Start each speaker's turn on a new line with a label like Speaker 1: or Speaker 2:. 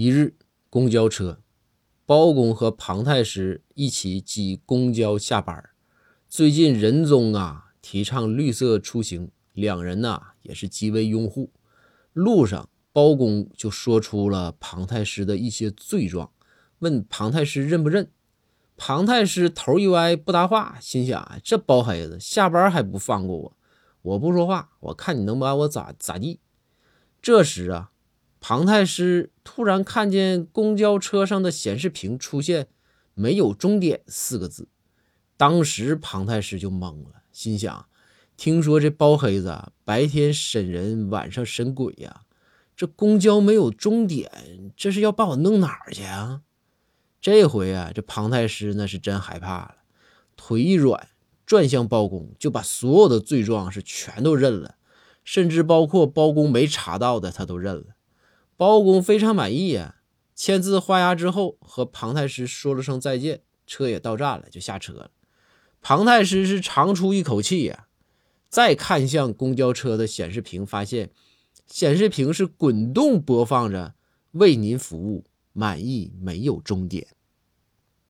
Speaker 1: 一日，公交车，包公和庞太师一起挤公交下班。最近仁宗啊提倡绿色出行，两人呐也是极为拥护。路上，包公就说出了庞太师的一些罪状，问庞太师认不认。庞太师头一歪不答话，心想这包黑子下班还不放过我，我不说话，我看你能把我咋咋地。这时啊。庞太师突然看见公交车上的显示屏出现“没有终点”四个字，当时庞太师就懵了，心想：听说这包黑子白天审人，晚上审鬼呀？这公交没有终点，这是要把我弄哪儿去啊？这回啊，这庞太师那是真害怕了，腿一软，转向包公，就把所有的罪状是全都认了，甚至包括包公没查到的，他都认了。包公非常满意呀，签字画押之后，和庞太师说了声再见，车也到站了，就下车了。庞太师是长出一口气呀，再看向公交车的显示屏，发现显示屏是滚动播放着“为您服务，满意没有终点”。